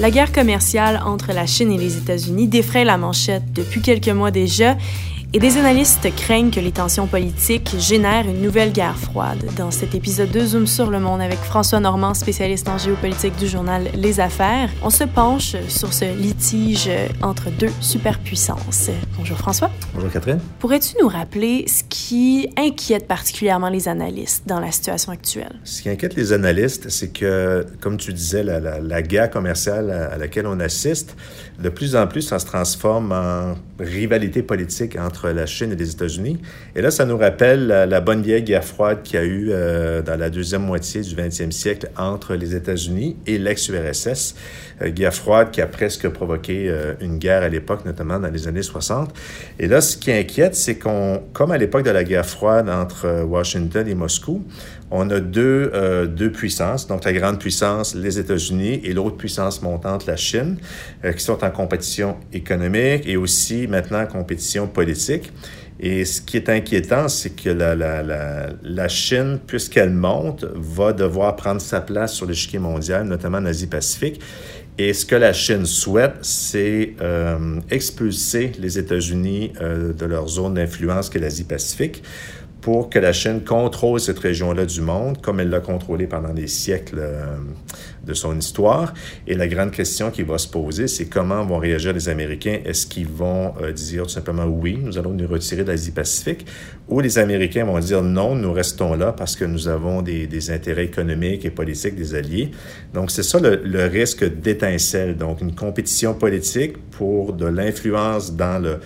La guerre commerciale entre la Chine et les États-Unis défraie la manchette. Depuis quelques mois déjà et des analystes craignent que les tensions politiques génèrent une nouvelle guerre froide. Dans cet épisode de Zoom sur le monde avec François Normand, spécialiste en géopolitique du journal Les Affaires, on se penche sur ce litige entre deux superpuissances. Bonjour François. Bonjour Catherine. Pourrais-tu nous rappeler ce qui inquiète particulièrement les analystes dans la situation actuelle? Ce qui inquiète les analystes, c'est que, comme tu disais, la, la, guerre commerciale à, laquelle on assiste, de plus en plus, ça se transforme en rivalité politique entre la Chine et les États-Unis. Et là, ça nous rappelle la, bonne vieille guerre froide qu'il y a eu euh, dans la deuxième moitié du 20e siècle entre les États-Unis et l'ex-URSS. Euh, guerre froide qui a presque provoqué euh, une guerre à l'époque, notamment dans les années 60. Et là, ce qui inquiète, c'est qu'on, comme à l'époque de la guerre froide entre Washington et Moscou, on a deux, deux puissances, donc la grande puissance, les États-Unis, et l'autre puissance montante, la Chine, qui sont en compétition économique et aussi maintenant en compétition politique. Et ce qui est inquiétant, c'est que la, Chine, puisqu'elle monte, va devoir prendre sa place sur l'échiquier mondial, notamment en Asie-Pacifique. Et ce que la Chine souhaite, c'est euh, expulser les États-Unis euh, de leur zone d'influence qu'est l'Asie-Pacifique pour que la Chine contrôle cette région-là du monde, comme elle l'a contrôlée pendant des siècles euh, de son histoire. Et la grande question qui va se poser, c'est comment vont réagir les Américains? Est-ce qu'ils vont euh, dire tout simplement oui, nous allons nous retirer de l'Asie-Pacifique, ou les Américains vont dire non, nous restons là parce que nous avons des, intérêts économiques et politiques des alliés. Donc c'est ça le risque d'étincelle, donc une compétition politique pour de l'influence dans le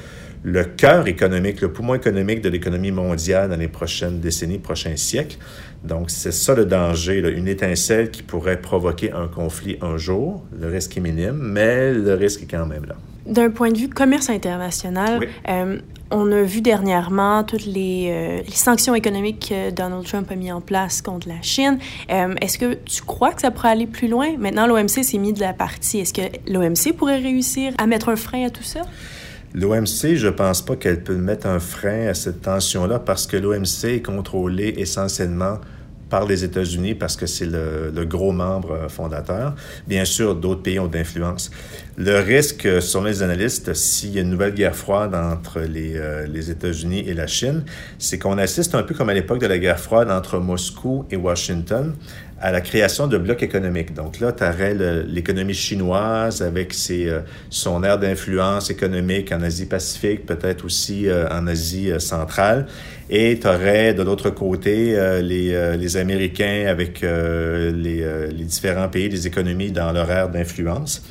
le cœur économique, le poumon économique de l'économie mondiale dans les prochaines décennies, prochains siècles. Donc, c'est ça le danger, une étincelle qui pourrait provoquer un conflit un jour. Le risque est minime, mais le risque est quand même là. D'un point de vue commerce international, euh, on a vu dernièrement toutes les, euh, les, sanctions économiques que Donald Trump a mis en place contre la Chine. Euh, est-ce que tu crois que ça pourrait aller plus loin? Maintenant, l'OMC s'est mis de la partie. Est-ce que l'OMC pourrait réussir à mettre un frein à tout ça? L'OMC, je ne pense pas qu'elle peut mettre un frein à cette tension-là parce que l'OMC est contrôlé essentiellement par les États-Unis parce que c'est le, gros membre fondateur. Bien sûr, d'autres pays ont d'influence. Le risque, selon les analystes, s'il y a une nouvelle guerre froide entre euh, les États-Unis et la Chine, c'est qu'on assiste un peu comme à l'époque de la guerre froide entre Moscou et Washington à la création de blocs économiques. Donc là, tu l'économie chinoise avec ses, euh, son aire d'influence économique en Asie-Pacifique, peut-être aussi euh, en Asie euh, centrale. Et tu de l'autre côté les, les, Américains avec les, les différents pays, les économies dans leur aire d'influence.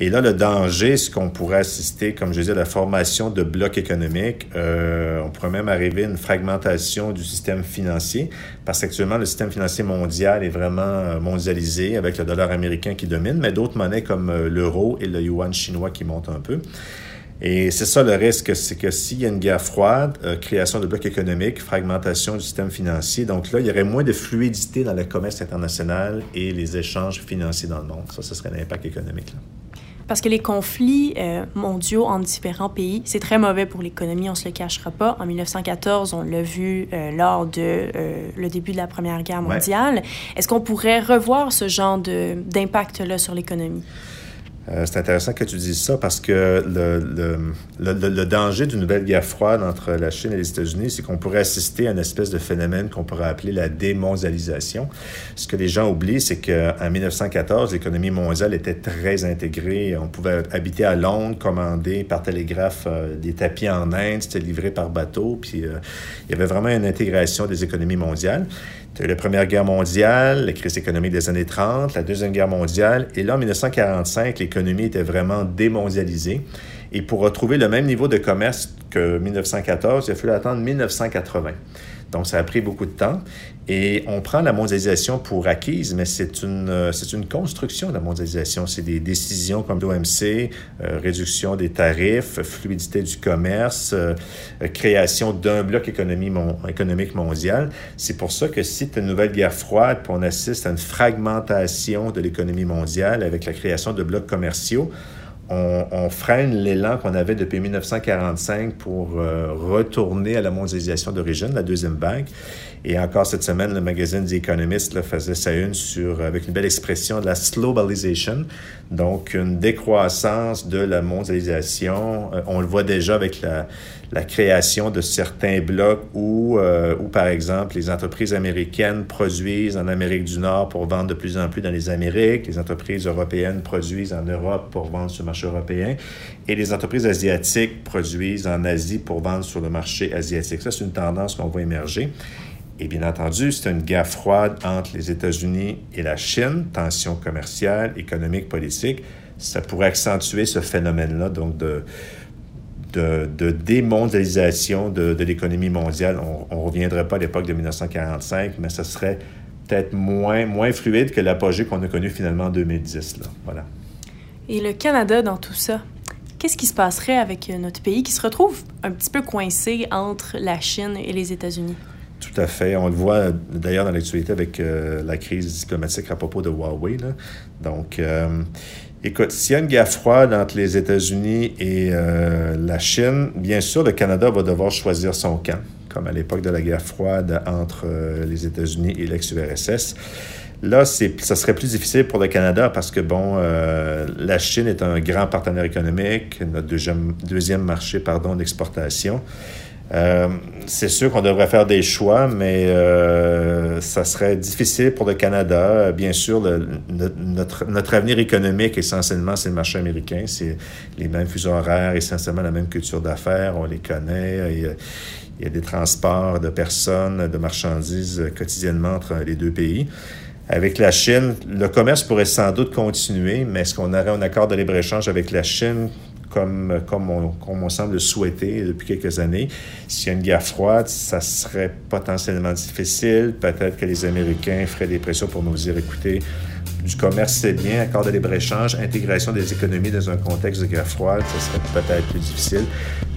Et là, le danger, c'est qu'on pourrait assister, comme je disais, à la formation de blocs économiques. Euh, on pourrait même arriver à une fragmentation du système financier, parce qu'actuellement, le système financier mondial est vraiment euh, mondialisé avec le dollar américain qui domine, mais d'autres monnaies comme euh, l'euro et le yuan chinois qui montent un peu. Et c'est ça le risque, c'est que s'il y a une guerre froide, création de blocs économiques, fragmentation du système financier, donc là, il y aurait moins de fluidité dans le commerce international et les échanges financiers dans le monde. Ça, ce serait l'impact économique. Parce que les conflits euh, mondiaux entre différents pays, c'est très mauvais pour l'économie, on se le cachera pas. En 1914, on l'a vu euh, lors de euh, le début de la Première Guerre mondiale. Est-ce qu'on pourrait revoir ce genre d'impact-là sur l'économie? Euh, c'est intéressant que tu dises ça parce que le, le, le, danger d'une nouvelle guerre froide entre la Chine et les États-Unis, c'est qu'on pourrait assister à une espèce de phénomène qu'on pourrait appeler la démondialisation. Ce que les gens oublient, c'est qu'en 1914, l'économie mondiale était très intégrée. On pouvait habiter à Londres, commander par télégraphe euh, des tapis en Inde, c'était livré par bateau, puis euh, il y avait vraiment une intégration des économies mondiales la Première Guerre mondiale, la crise économique des années 30, la Deuxième Guerre mondiale, et là, en 1945, l'économie était vraiment démondialisée. Et pour retrouver le même niveau de commerce que 1914, il a fallu attendre 1980. Donc, ça a pris beaucoup de temps. Et on prend la mondialisation pour acquise, mais c'est une, euh, c'est une construction, la mondialisation. C'est des décisions comme l'OMC, euh, réduction des tarifs, fluidité du commerce, euh, création d'un bloc économique, mondial. C'est pour ça que si tu une nouvelle guerre froide, on assiste à une fragmentation de l'économie mondiale avec la création de blocs commerciaux, on, freine l'élan qu'on avait depuis 1945 pour euh, retourner à la mondialisation d'origine, la deuxième vague. Et encore cette semaine, le magazine The Economist faisait sa une sur, avec une belle expression de la slowbalization, donc une décroissance de la mondialisation. Euh, on le voit déjà avec la, la création de certains blocs où, euh, où, par exemple, les entreprises américaines produisent en Amérique du Nord pour vendre de plus en plus dans les Amériques, les entreprises européennes produisent en Europe pour vendre sur le marché européen, et les entreprises asiatiques produisent en Asie pour vendre sur le marché asiatique. Ça, c'est une tendance qu'on voit émerger. Et bien entendu, c'est une guerre froide entre les États-Unis et la Chine, tension commerciale, économique, politique. Ça pourrait accentuer ce phénomène-là, donc de, de, démondialisation de, l'économie mondiale. On ne reviendrait pas à l'époque de 1945, mais ce serait peut-être moins, moins fluide que l'apogée qu'on a connu finalement en 2010. Là. Voilà. Et le Canada dans tout ça? Qu'est-ce qui se passerait avec notre pays qui se retrouve un petit peu coincé entre la Chine et les États-Unis? Tout à fait. On le voit d'ailleurs dans l'actualité avec euh, la crise diplomatique à propos de Huawei. Donc, euh, Écoute, s'il y a une guerre froide entre les États-Unis et euh, la Chine, bien sûr, le Canada va devoir choisir son camp, comme à l'époque de la guerre froide entre les États-Unis et l'ex-URSS. Là, ça serait plus difficile pour le Canada parce que, bon, la Chine est un grand partenaire économique, notre deuxième, deuxième marché, pardon, d'exportation. Euh, c'est sûr qu'on devrait faire des choix, mais euh, ça serait difficile pour le Canada. Bien sûr, notre, avenir économique, essentiellement, c'est le marché américain. C'est les mêmes fuseaux horaires, essentiellement la même culture d'affaires, on les connaît. Il y, a, il y a des transports de personnes, de marchandises quotidiennement entre les deux pays. Avec la Chine, le commerce pourrait sans doute continuer, mais est-ce qu'on aurait un accord de libre-échange avec la Chine? Comme, comme, on, comme semble le souhaiter depuis quelques années. S'il y a une guerre froide, ça serait potentiellement difficile. Peut-être que les Américains feraient des pressions pour nous dire, écoutez, du commerce, c'est bien, accord de libre-échange, intégration des économies dans un contexte de guerre froide, ça serait peut-être plus difficile.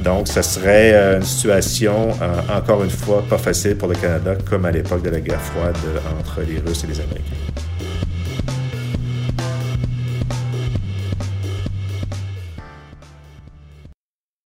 Donc, ça serait euh, une situation, euh, encore une fois, pas facile pour le Canada, comme à l'époque de la guerre froide euh, entre les Russes et les Américains.